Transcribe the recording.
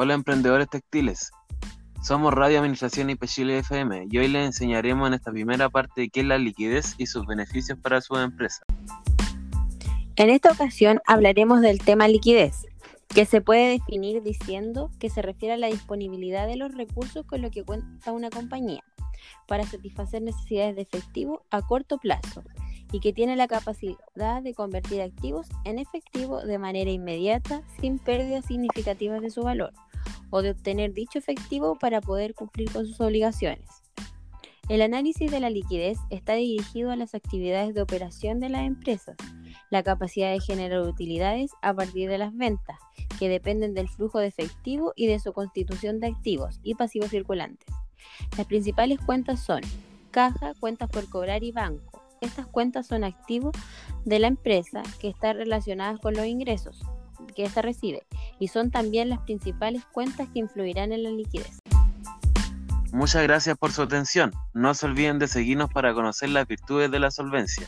Hola emprendedores textiles. Somos Radio Administración y Pechile FM y hoy les enseñaremos en esta primera parte qué es la liquidez y sus beneficios para su empresa. En esta ocasión hablaremos del tema liquidez, que se puede definir diciendo que se refiere a la disponibilidad de los recursos con lo que cuenta una compañía para satisfacer necesidades de efectivo a corto plazo y que tiene la capacidad de convertir activos en efectivo de manera inmediata sin pérdidas significativas de su valor o de obtener dicho efectivo para poder cumplir con sus obligaciones. El análisis de la liquidez está dirigido a las actividades de operación de las empresas, la capacidad de generar utilidades a partir de las ventas, que dependen del flujo de efectivo y de su constitución de activos y pasivos circulantes. Las principales cuentas son caja, cuentas por cobrar y banco. Estas cuentas son activos de la empresa que están relacionadas con los ingresos que ésta recibe y son también las principales cuentas que influirán en la liquidez. Muchas gracias por su atención. No se olviden de seguirnos para conocer las virtudes de la solvencia.